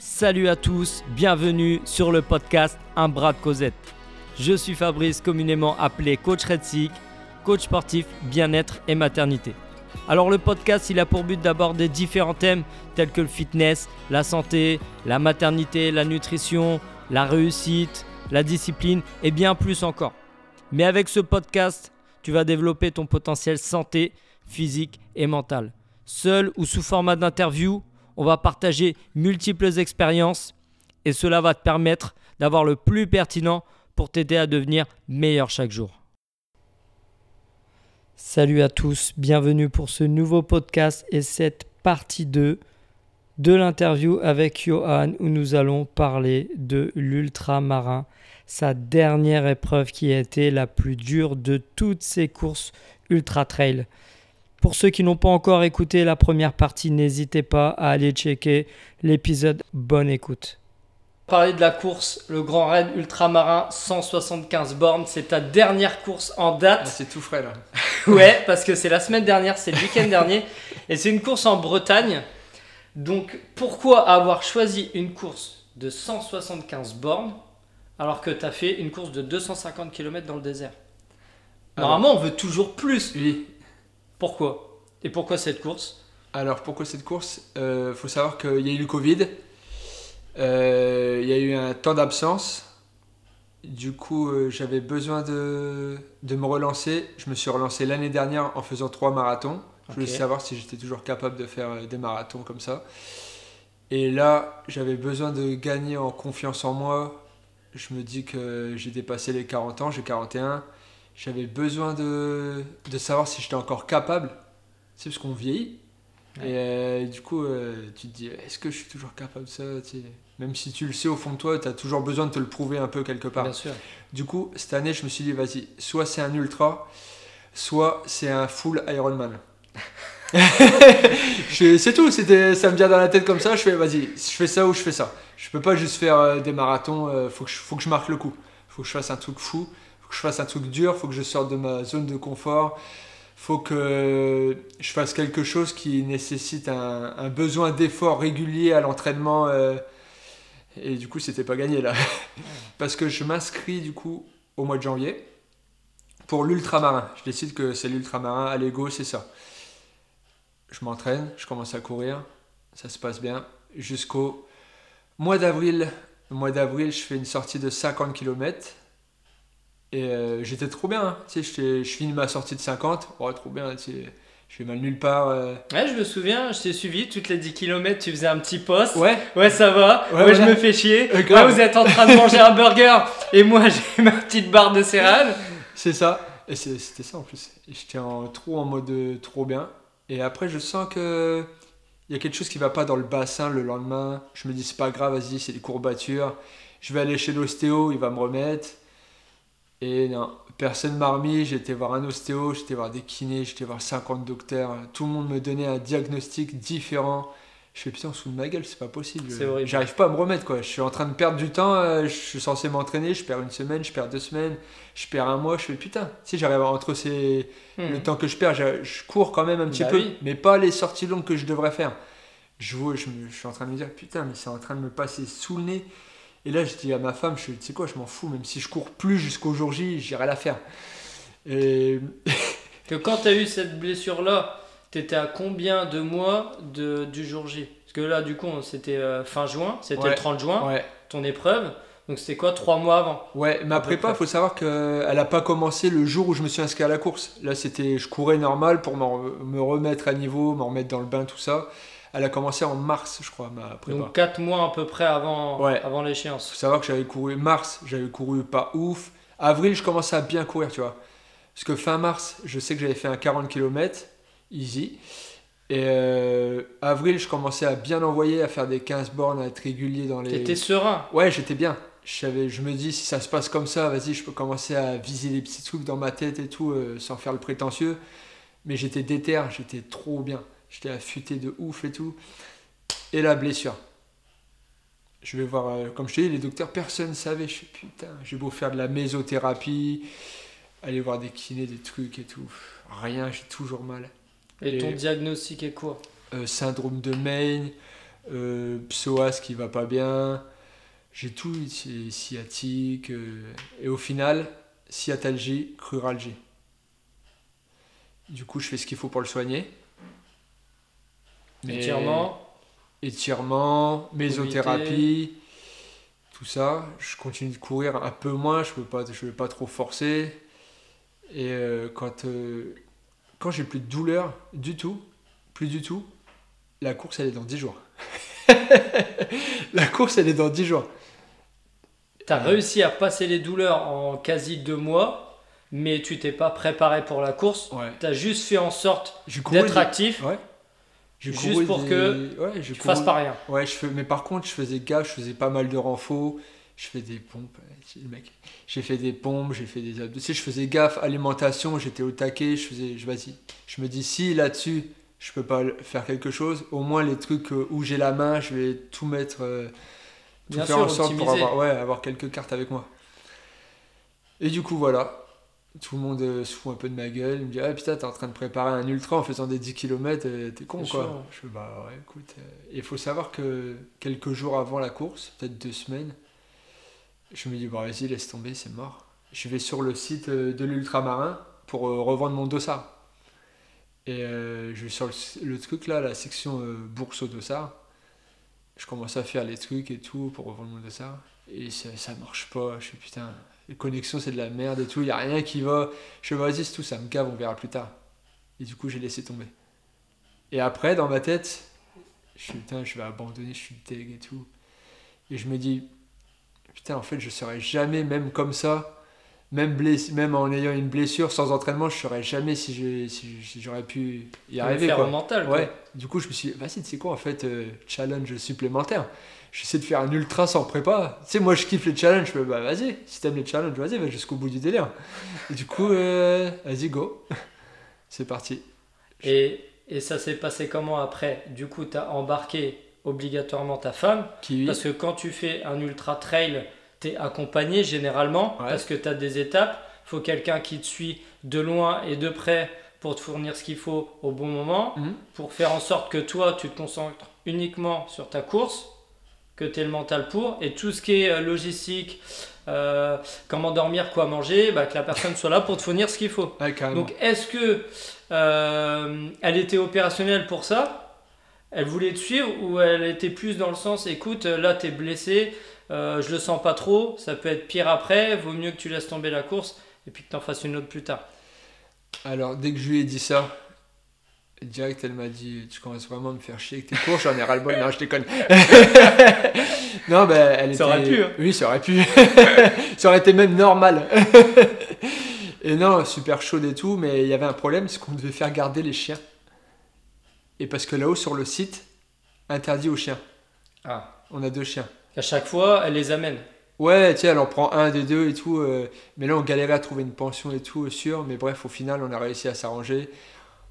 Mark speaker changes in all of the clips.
Speaker 1: Salut à tous, bienvenue sur le podcast Un bras de Cosette. Je suis Fabrice, communément appelé coach Red coach sportif, bien-être et maternité. Alors le podcast, il a pour but d'aborder différents thèmes tels que le fitness, la santé, la maternité, la nutrition, la réussite, la discipline et bien plus encore. Mais avec ce podcast, tu vas développer ton potentiel santé, physique et mental. Seul ou sous format d'interview, on va partager multiples expériences et cela va te permettre d'avoir le plus pertinent pour t'aider à devenir meilleur chaque jour. Salut à tous, bienvenue pour ce nouveau podcast et cette partie 2 de l'interview avec Johan où nous allons parler de l'ultramarin, sa dernière épreuve qui a été la plus dure de toutes ces courses ultra trail. Pour ceux qui n'ont pas encore écouté la première partie, n'hésitez pas à aller checker l'épisode. Bonne écoute. Parler de la course, le Grand Raid Ultramarin 175 bornes, c'est ta dernière course en date.
Speaker 2: Ah, c'est tout frais là.
Speaker 1: ouais, parce que c'est la semaine dernière, c'est le week-end dernier, et c'est une course en Bretagne. Donc pourquoi avoir choisi une course de 175 bornes alors que tu as fait une course de 250 km dans le désert? Normalement, on veut toujours plus.
Speaker 2: Oui,
Speaker 1: pourquoi? Et pourquoi cette course?
Speaker 2: Alors pourquoi cette course? Il euh, faut savoir qu'il y a eu le Covid, euh, il y a eu un temps d'absence. Du coup, euh, j'avais besoin de, de, me relancer. Je me suis relancé l'année dernière en faisant trois marathons. Je voulais savoir si j'étais toujours capable de faire des marathons comme ça. Et là, j'avais besoin de gagner en confiance en moi. Je me dis que j'ai dépassé les 40 ans, j'ai 41 j'avais besoin de, de savoir si j'étais encore capable. C'est parce qu'on vieillit. Et euh, du coup, euh, tu te dis, est-ce que je suis toujours capable de ça Même si tu le sais au fond de toi, tu as toujours besoin de te le prouver un peu quelque part.
Speaker 1: Bien sûr.
Speaker 2: Du coup, cette année, je me suis dit, vas-y, soit c'est un ultra, soit c'est un full Ironman. c'est tout, ça me vient dans la tête comme ça, je fais, vas-y, je fais ça ou je fais ça. Je peux pas juste faire euh, des marathons, faut, que je, faut que je marque le coup. faut que je fasse un truc fou que je fasse un truc dur, faut que je sorte de ma zone de confort, faut que je fasse quelque chose qui nécessite un, besoin d'effort régulier à l'entraînement. Euh, et du coup, c'était pas gagné là. Parce que je m'inscris du coup au mois de janvier pour l'ultramarin. Je décide que c'est l'ultramarin, à l'ego, c'est ça. Je m'entraîne, je commence à courir, ça se passe bien. Jusqu'au mois d'avril. Mois d'avril, je fais une sortie de 50 km et euh, j'étais trop bien, hein. tu sais, je finis ma sortie de 50, oh, trop bien, tu sais, je fais mal nulle part. Euh.
Speaker 1: Ouais, je me souviens, je t'ai suivi, toutes les 10 km, tu faisais un petit poste.
Speaker 2: Ouais.
Speaker 1: Ouais, ça va. Ouais, je me fais chier. Euh, vous êtes en train de manger un burger et moi j'ai ma petite barre de céréales.
Speaker 2: C'est ça, et c'était ça en plus. J'étais en, trop en mode trop bien. Et après, je sens que il y a quelque chose qui va pas dans le bassin le lendemain. Je me dis, c'est pas grave, vas-y, c'est des courbatures. Je vais aller chez l'ostéo, il va me remettre. Et non, personne m'a remis. J'étais voir un ostéo, j'étais voir des kinés, j'étais voir 50 docteurs. Tout le monde me donnait un diagnostic différent. Je fais putain, sous ma gueule, c'est pas possible. J'arrive pas à me remettre quoi. Je suis en train de perdre du temps. Euh, je suis censé m'entraîner. Je perds une semaine, je perds deux semaines, je perds un mois. Je fais putain. Si j'arrive entre ces. Hmm. Le temps que je perds, je, cours quand même un petit bah peu. Mais pas les sorties longues que je devrais faire. Je, je, je suis en train de me dire putain, mais c'est en train de me passer sous le nez. Et là, je dis à ma femme, je tu sais quoi, je m'en fous, même si je cours plus jusqu'au jour J, j'irai la faire. Et...
Speaker 1: que quand tu as eu cette blessure-là, tu étais à combien de mois de, du jour J? Parce que là, du coup, c'était euh, fin juin, c'était le 30 juin, ton épreuve. Donc c'était quoi, trois mois avant?
Speaker 2: Ouais, ma prépa, il faut savoir qu'elle n'a pas commencé le jour où je me suis inscrit à la course. Là, c'était, je courais normal pour me remettre à niveau, me remettre dans le bain, tout ça. Elle a commencé en mars, je crois, ma prépa.
Speaker 1: Donc 4 mois à peu près avant, avant l'échéance.
Speaker 2: faut savoir que j'avais couru mars, j'avais couru pas ouf. Avril, je commençais à bien courir, tu vois. Parce que fin mars, je sais que j'avais fait un 40 km, easy. Et euh, avril, je commençais à bien envoyer, à faire des 15 bornes, à être régulier dans les.
Speaker 1: T'étais serein
Speaker 2: Ouais, j'étais bien. Je, me dis, si ça se passe comme ça, vas-y, je peux commencer à viser des petits trucs dans ma tête et tout, euh, sans faire le prétentieux. Mais j'étais déter, j'étais trop bien. J'étais affûté de ouf et tout. Et la blessure. Je vais voir, euh, comme je te dis, les docteurs, personne ne savait. Je suis putain, j'ai beau faire de la mésothérapie, aller voir des kinés, des trucs et tout. Rien, j'ai toujours mal.
Speaker 1: Et, ton diagnostic est quoi?
Speaker 2: Euh, Syndrome de Maine, euh, psoas qui va pas bien. J'ai tout, sciatique. euh, et au final, sciatalgie, cruralgie. Du coup, je fais ce qu'il faut pour le soigner.
Speaker 1: Étirement.
Speaker 2: étirement, mésothérapie, tout ça. Je continue de courir un peu moins, je ne vais pas trop forcer. Et euh, quand, euh, quand j'ai plus de douleur du tout, plus du tout, la course elle est dans 10 jours. la course elle est dans 10 jours.
Speaker 1: T'as réussi à passer les douleurs en quasi deux mois, mais tu t'es pas préparé pour la course.
Speaker 2: Ouais.
Speaker 1: T'as juste fait en sorte d'être actif.
Speaker 2: Ouais.
Speaker 1: Juste pour
Speaker 2: des-
Speaker 1: que
Speaker 2: ouais,
Speaker 1: Tu fasses pas rien.
Speaker 2: Ouais, je fais, mais par contre, je faisais gaffe, je faisais pas mal de renfos, je fais des pompes, le mec. J'ai fait des pompes, j'ai fait des abdos. Tu sais, je faisais gaffe, alimentation, j'étais au taquet, je faisais, je vas-y. Je me dis, si là-dessus, je peux pas faire quelque chose, au moins les trucs euh, où j'ai la main, je vais tout mettre, euh, tout
Speaker 1: Bien
Speaker 2: faire
Speaker 1: sûr,
Speaker 2: en sorte pour
Speaker 1: optimiser.
Speaker 2: avoir, ouais, avoir quelques cartes avec moi. Et du coup, voilà. Tout le monde euh, se fout un peu de ma gueule. Il me dit Ah putain, t'es en train de préparer un ultra en faisant des 10 km, t'es con quoi. Je fais Bah ouais, écoute. euh, Il faut savoir que quelques jours avant la course, peut-être deux semaines, je me dis Bah vas-y, laisse tomber, c'est mort. Je vais sur le site euh, de l'ultramarin pour euh, revendre mon dossard. Et euh, je vais sur le, le truc là, la section euh, bourse au dossard. Je commence à faire les trucs et tout pour revendre mon dossard. Et ça, ça marche pas. Je fais putain, les connexions c'est de la merde et tout, il y a rien qui va. Je fais vas-y, c'est tout, ça me gave, on verra plus tard. Et du coup, j'ai laissé tomber. Et après, dans ma tête, je suis putain, je vais abandonner, je suis deg et tout. Et je me dis, putain, en fait, je serai jamais, même comme ça, même, blessé, même en ayant une blessure, sans entraînement, je serais jamais si j'ai- si si j'aurais pu y arriver.
Speaker 1: faire
Speaker 2: Quoi.
Speaker 1: mental. quoi.
Speaker 2: Ouais, du coup, je me suis dit, vas-y, tu sais quoi, en fait, euh, challenge supplémentaire. J'essaie de faire un ultra sans prépa. Tu sais, moi, je kiffe les challenges. Je fais, bah, vas-y, si t'aimes les challenges, vas-y, va jusqu'au bout du délire. Et du coup, euh, vas-y, go. C'est parti.
Speaker 1: Et, et ça s'est passé comment après? Du coup, tu as embarqué obligatoirement ta femme. Parce que quand tu fais un ultra trail, tu es accompagné généralement.
Speaker 2: Ouais.
Speaker 1: Parce que tu as des étapes. Il faut quelqu'un qui te suit de loin et de près pour te fournir ce qu'il faut au bon moment.
Speaker 2: Mhm.
Speaker 1: Pour faire en sorte que toi, tu te concentres uniquement sur ta course. Que tu aies le mental pour. Et tout ce qui est euh, logistique, euh, comment dormir, quoi manger, bah, que la personne soit là pour te fournir ce qu'il faut.
Speaker 2: Ouais.
Speaker 1: Donc est-ce que euh, elle était opérationnelle pour ça? Elle voulait te suivre ou elle était plus dans le sens écoute là t'es blessé, euh, je le sens pas trop, ça peut être pire après, vaut mieux que tu laisses tomber la course et puis que t'en fasses une autre plus tard?
Speaker 2: Alors, dès que je lui ai dit ça, direct, elle m'a dit Tu commences vraiment à me faire chier avec tes cours, j'en ai ras-le-bol. non, je déconne. non, ben, elle
Speaker 1: Ça
Speaker 2: était.
Speaker 1: aurait pu, hein.
Speaker 2: Oui, ça aurait pu. ça aurait été même normal. et non, super chaude et tout, mais il y avait un problème c'est qu'on devait faire garder les chiens. Et parce que là-haut, sur le site, interdit aux chiens.
Speaker 1: Ah.
Speaker 2: On a deux chiens.
Speaker 1: À chaque fois, elle les amène.
Speaker 2: Ouais, tiens, elle en prend un des deux et tout. euh, mais là, on galérait à trouver une pension et tout, euh, sûr. Mais bref, au final, on a réussi à s'arranger.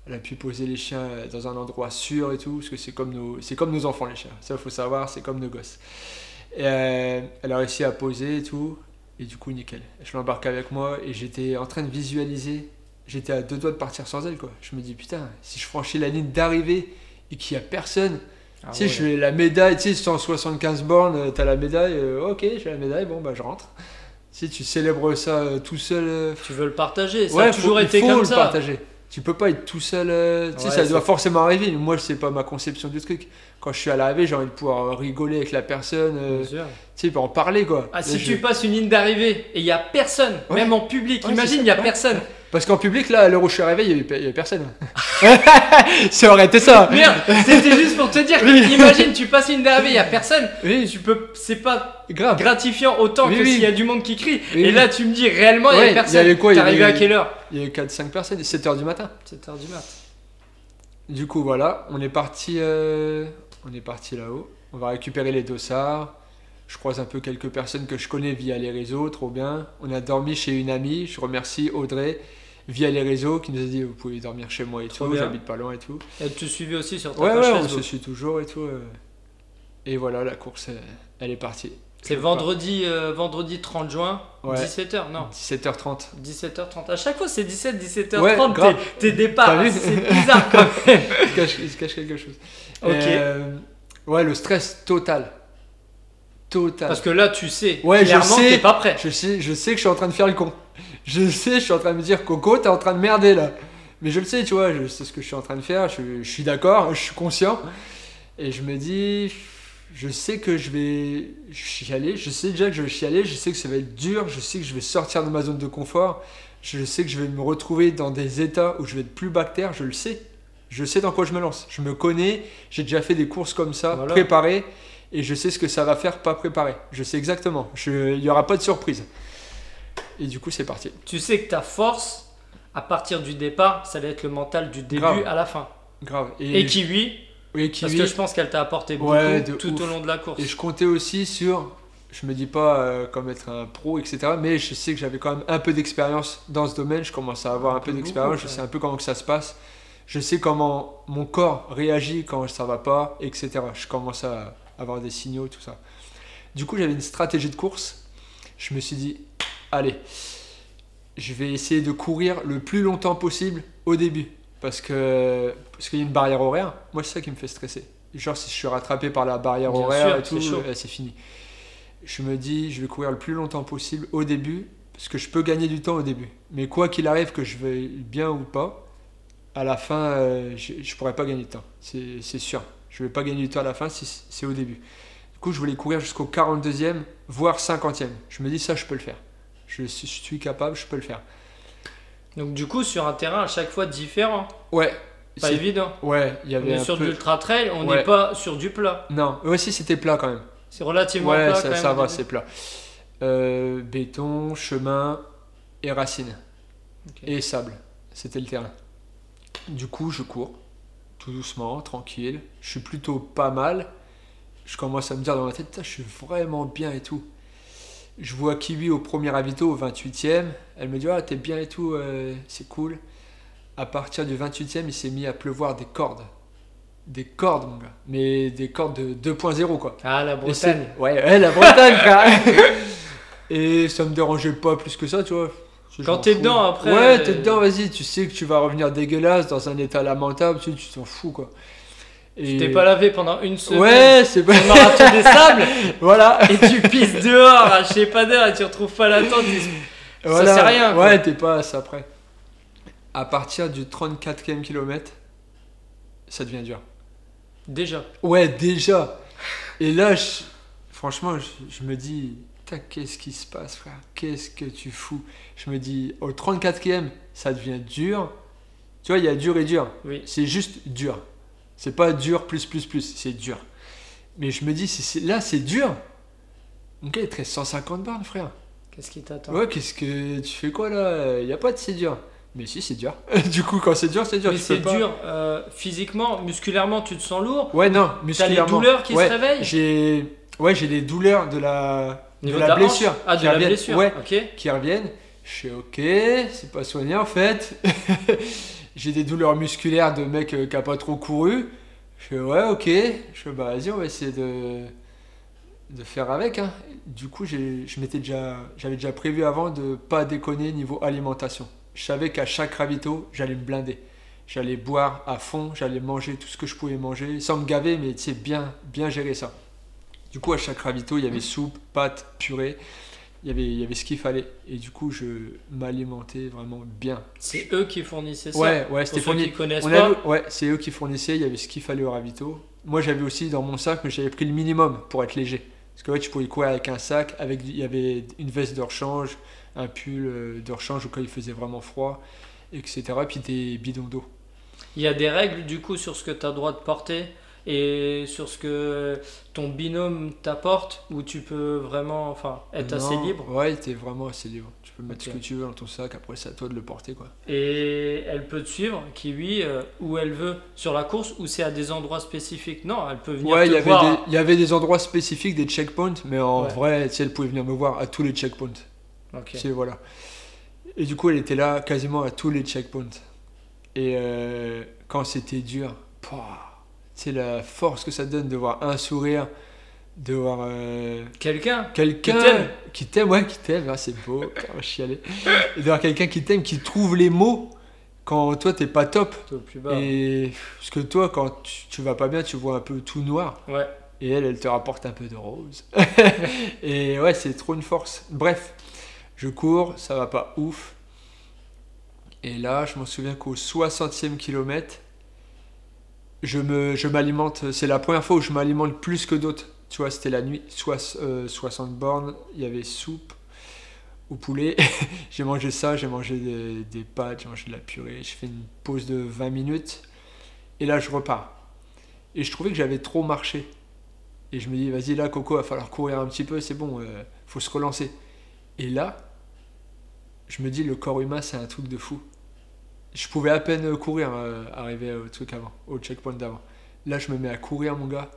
Speaker 2: Elle a pu poser les chiens euh, dans un endroit sûr et tout. Parce que c'est comme nos, c'est comme nos enfants, les chiens. Ça, faut savoir, c'est comme nos gosses. Et euh, elle a réussi à poser et tout. Et du coup, nickel. Je l'embarque avec moi et j'étais en train de visualiser. J'étais à deux doigts de partir sans elle, quoi. Je me dis, putain, si je franchis la ligne d'arrivée et qu'il y a personne,
Speaker 1: Ah
Speaker 2: tu sais,
Speaker 1: ouais.
Speaker 2: je fais la médaille, tu sais, 175 bornes, euh, t'as la médaille, euh, ok, j'ai la médaille, bon, bah je rentre. Sais, tu célèbres ça euh, tout seul.
Speaker 1: Tu veux le partager, ça
Speaker 2: ouais,
Speaker 1: a toujours
Speaker 2: faut-
Speaker 1: été
Speaker 2: il faut
Speaker 1: comme
Speaker 2: le
Speaker 1: ça.
Speaker 2: partager. Tu peux pas être tout seul, euh, tu sais,
Speaker 1: Ouais,
Speaker 2: ça doit forcément arriver. mais Moi, c'est pas ma conception du truc. Quand je suis à l'arrivée, j'ai envie de pouvoir rigoler avec la personne, euh, tu sais, en parler, quoi.
Speaker 1: Ah,
Speaker 2: Là,
Speaker 1: si
Speaker 2: je-
Speaker 1: tu passes une ligne d'arrivée et il y a personne,
Speaker 2: Ouais.
Speaker 1: même en public,
Speaker 2: Ouais,
Speaker 1: imagine il y a personne.
Speaker 2: Parce qu'en public, là, à l'heure où je suis arrivé, il y avait, avait personne. ça aurait été ça.
Speaker 1: Merde, c'était juste pour te dire.
Speaker 2: Oui.
Speaker 1: Imagine, tu passes une d'arrivée, il y a personne.
Speaker 2: Oui,
Speaker 1: Tu peux, c'est pas
Speaker 2: grave.
Speaker 1: gratifiant autant
Speaker 2: Oui,
Speaker 1: que
Speaker 2: oui.
Speaker 1: s'il y a du monde qui crie.
Speaker 2: Oui,
Speaker 1: et
Speaker 2: oui.
Speaker 1: là, tu me dis réellement, il
Speaker 2: Ouais,
Speaker 1: y
Speaker 2: il y
Speaker 1: avait personne.
Speaker 2: avait quoi, il y
Speaker 1: T'es arrivé
Speaker 2: avait-
Speaker 1: à quelle heure?
Speaker 2: Il y avait 4-5 personnes, 7h du matin.
Speaker 1: 7h du mat.
Speaker 2: Du coup, voilà, on est parti, euh, on est parti là-haut. On va récupérer les dossards. Je croise un peu quelques personnes que je connais via les réseaux, trop bien. On a dormi chez une amie. Je remercie Audrey via les réseaux qui nous a dit vous pouvez dormir chez moi et
Speaker 1: Trop
Speaker 2: tout. J'habite pas loin et tout.
Speaker 1: Elle te suivait aussi sur ta
Speaker 2: Ouais,
Speaker 1: page
Speaker 2: ouais, on
Speaker 1: Facebook.
Speaker 2: se suit toujours et tout. euh. Et voilà, la course, euh, elle est partie.
Speaker 1: C'est vendredi, euh, vendredi 30 juin,
Speaker 2: Ouais.
Speaker 1: 17h, non
Speaker 2: 17h30.
Speaker 1: 17h30. À chaque fois, c'est 17, 17h30.
Speaker 2: Ouais,
Speaker 1: tes- départs, c'est bizarre quand même.
Speaker 2: il, se cache, il se cache quelque chose.
Speaker 1: Ok.
Speaker 2: Euh, Ouais, le stress total. Total.
Speaker 1: Parce que là, tu sais,
Speaker 2: Ouais, je
Speaker 1: clairement,
Speaker 2: sais.
Speaker 1: t'es pas prêt.
Speaker 2: Je sais, je sais que je suis en train de faire le con. Je sais, je suis en train de me dire, Coco, t'es en train de merder là. Mais je le sais, tu vois, je sais ce que je suis en train de faire, je, je suis d'accord, je suis conscient. Et je me dis, je sais que je vais chialer, je sais déjà que je vais chialer, je sais que ça va être dur, je sais que je vais sortir de ma zone de confort, je sais que je vais me retrouver dans des états où je vais être plus bactère, je le sais. Je sais dans quoi je me lance. Je me connais, j'ai déjà fait des courses comme ça,
Speaker 1: Voilà.
Speaker 2: préparées, et je sais ce que ça va faire pas préparé. Je sais exactement. Il n'y aura pas de surprise. Et du coup, c'est parti.
Speaker 1: Tu sais que ta force, à partir du départ, ça va être le mental du début
Speaker 2: Grave.
Speaker 1: à la fin.
Speaker 2: Grave.
Speaker 1: Et, Kiwi,
Speaker 2: oui,
Speaker 1: parce que je pense qu'elle t'a apporté beaucoup
Speaker 2: Ouais,
Speaker 1: tout
Speaker 2: ouf.
Speaker 1: au long de la course.
Speaker 2: Et je comptais aussi sur, je me dis pas euh, comme être un pro, etc. Mais je sais que j'avais quand même un peu d'expérience dans ce domaine. Je commence à avoir un,
Speaker 1: Un
Speaker 2: peu
Speaker 1: peu
Speaker 2: d'expérience. Je sais un peu comment que ça se passe. Je sais comment mon corps réagit quand ça va pas, etc. Je commence à avoir des signaux, tout ça. Du coup, j'avais une stratégie de course. Je me suis dit, allez, je vais essayer de courir le plus longtemps possible au début. Parce que parce qu'il y a une barrière horaire. Moi, c'est ça qui me fait stresser. Genre, si je suis rattrapé par la barrière
Speaker 1: Bien
Speaker 2: horaire
Speaker 1: sûr,
Speaker 2: et tout,
Speaker 1: c'est
Speaker 2: fini. Je me dis, je vais courir le plus longtemps possible au début. Parce que je peux gagner du temps au début. Mais quoi qu'il arrive, que je vais bien ou pas, à la fin, euh, je ne pourrai pas gagner de temps. C'est sûr. Je ne vais pas gagner du temps à la fin si c'est au début. Du coup, je voulais courir jusqu'au 42e, voire 50e. Je me dis, ça, je peux le faire. Je suis, je suis capable, je peux le faire.
Speaker 1: Donc du coup, sur un terrain à chaque fois différent.
Speaker 2: Ouais.
Speaker 1: Pas évident.
Speaker 2: Ouais, il y
Speaker 1: On
Speaker 2: avait
Speaker 1: est
Speaker 2: un
Speaker 1: sur
Speaker 2: peu...
Speaker 1: de l'ultra trail, on n'est
Speaker 2: Ouais.
Speaker 1: pas sur du plat.
Speaker 2: Non, ouais, si c'était plat quand même.
Speaker 1: C'est relativement
Speaker 2: Ouais,
Speaker 1: plat
Speaker 2: ça,
Speaker 1: quand même.
Speaker 2: ça va, c'est plat. Euh, béton, chemin et racines. Et sable. C'était le terrain. Du coup, je cours. Tout doucement, tranquille. Je suis plutôt pas mal. Je commence à me dire dans ma tête, je suis vraiment bien et tout. Je vois Kiwi au premier ravito, au 28e. Elle me dit, ah, t'es bien et tout, euh, c'est cool. À partir du 28e, il s'est mis à pleuvoir des cordes. Des cordes, mon gars. Mais des cordes de 2.0, quoi.
Speaker 1: Ah, la
Speaker 2: Et
Speaker 1: Bretagne.
Speaker 2: Ouais, ouais, la Bretagne, frère. Et ça me dérangeait pas plus que ça, tu vois.
Speaker 1: Quand t'es dedans, après,
Speaker 2: Ouais,
Speaker 1: euh,
Speaker 2: t'es dedans, vas-y. Tu sais que tu vas revenir dégueulasse, dans un état lamentable, tu tu t'en fous, quoi.
Speaker 1: Tu t'es pas lavé pendant une semaine.
Speaker 2: Ouais, c'est pas.
Speaker 1: Marathon des sables
Speaker 2: voilà.
Speaker 1: et tu pisses dehors à je sais pas d'heure et tu retrouves pas la tente. tu-
Speaker 2: voilà.
Speaker 1: c'est rien, quoi.
Speaker 2: Ouais, t'es pas à ça près. À partir du 34e kilomètre, ça devient dur.
Speaker 1: Déjà.
Speaker 2: Ouais, déjà. Et là, je- franchement, je, je me dis, qu'est-ce qui se passe, frère? Qu'est-ce que tu fous? Je me dis, au 34e, ça devient dur. Tu vois, il y a dur et dur.
Speaker 1: Oui.
Speaker 2: C'est juste dur. C'est pas dur plus plus plus, c'est dur. Mais je me dis, si c'est- là, c'est dur. Ok, il te reste 150 bornes, frère.
Speaker 1: Qu'est-ce qui t'attend?
Speaker 2: Ouais, qu'est-ce que tu fais quoi là? Il y a pas de c'est dur. Mais si, c'est dur. du coup, quand c'est dur, c'est dur.
Speaker 1: Mais c'est
Speaker 2: pas-
Speaker 1: dur. euh, physiquement, musculairement, tu te sens lourd?
Speaker 2: Ouais, non,
Speaker 1: T'as les
Speaker 2: musculairement.
Speaker 1: douleurs qui
Speaker 2: Ouais,
Speaker 1: se réveillent?
Speaker 2: J'ai ouais, j'ai des douleurs de la de
Speaker 1: Niveau
Speaker 2: la
Speaker 1: de hanche
Speaker 2: blessure
Speaker 1: Ah, de
Speaker 2: qui
Speaker 1: la
Speaker 2: reviennent.
Speaker 1: blessure.
Speaker 2: Ouais,
Speaker 1: Ok.
Speaker 2: qui reviennent. Je suis OK, c'est pas soigné en fait. j'ai des douleurs musculaires de mec euh, qui a pas trop couru. Je fais ouais, OK. Je fais bah vas-y, on va essayer de de faire avec hein. Du coup, m'étais déjà j'avais déjà prévu avant de pas déconner niveau alimentation. Je savais qu'à chaque ravito, j'allais me blinder. J'allais boire à fond, j'allais manger tout ce que je pouvais manger, sans me gaver, mais tu sais, bien, bien gérer ça. Du coup, à chaque ravito, il y avait soupe, pâtes, purée, il y avait, il y avait ce qu'il fallait. Et du coup, je m'alimentais vraiment bien.
Speaker 1: C'est eux qui fournissaient ça.
Speaker 2: Ouais, ouais, c'était fourni.
Speaker 1: qui connaissent
Speaker 2: On
Speaker 1: pas.
Speaker 2: avait- ouais, c'est eux qui fournissaient, il y avait ce qu'il fallait au ravito. Moi, j'avais aussi dans mon sac, mais j'avais pris le minimum pour être léger. Parce que ouais, tu pouvais courir avec un sac, avec, il y avait une veste de rechange, un pull euh, de rechange au cas où il faisait vraiment froid, etc. Puis des bidons d'eau.
Speaker 1: Il y a des règles du coup sur ce que tu as le droit de porter et sur ce que ton binôme t'apporte où tu peux vraiment enfin, être assez libre.
Speaker 2: Ouais, t'es vraiment assez libre. Tu peux mettre ce que tu veux dans ton sac, après c'est à toi de le porter quoi.
Speaker 1: Et elle peut te suivre, Kiwi, euh, où elle veut sur la course ou c'est à des endroits spécifiques? Non, elle peut venir
Speaker 2: Ouais,
Speaker 1: te
Speaker 2: y
Speaker 1: voir.
Speaker 2: des- il y avait des endroits spécifiques, des checkpoints, mais en
Speaker 1: Ouais.
Speaker 2: vrai, sais, elle pouvait venir me voir à tous les checkpoints.
Speaker 1: Ok.
Speaker 2: Tu sais, voilà. Et du coup, elle était là quasiment à tous les checkpoints. Et euh, quand c'était dur, pouah, sais, la force que ça donne de voir un sourire, de voir euh,
Speaker 1: Quelqu'un
Speaker 2: quelqu'un
Speaker 1: Qui t'aime.
Speaker 2: qui t'aime, ouais, qui t'aime, ah, c'est beau, chialais. Et de voir quelqu'un qui t'aime, qui trouve les mots quand toi t'es pas top.
Speaker 1: Plus bas.
Speaker 2: Et parce que toi, quand tu, tu vas pas bien, tu vois un peu tout noir.
Speaker 1: Ouais.
Speaker 2: Et elle, elle te rapporte un peu de rose. et ouais, c'est trop une force. Bref, je cours, ça va pas ouf. Et là, je m'en souviens qu'au 60e kilomètre, je me, je m'alimente. C'est la première fois où je m'alimente plus que d'autres. Tu vois, c'était la nuit, euh, 60 bornes, il y avait soupe au poulet. j'ai mangé ça, j'ai mangé des, pâtes, j'ai mangé de la purée. Je fais une pause de 20 minutes. Et là, je repars. Et je trouvais que j'avais trop marché. Et je me dis, vas-y, là, Coco, va falloir courir un petit peu, c'est bon, euh, faut se relancer. Et là, je me dis, le corps humain, c'est un truc de fou. Je pouvais à peine courir, euh, arriver au truc avant, au checkpoint d'avant. Là, je me mets à courir, mon gars,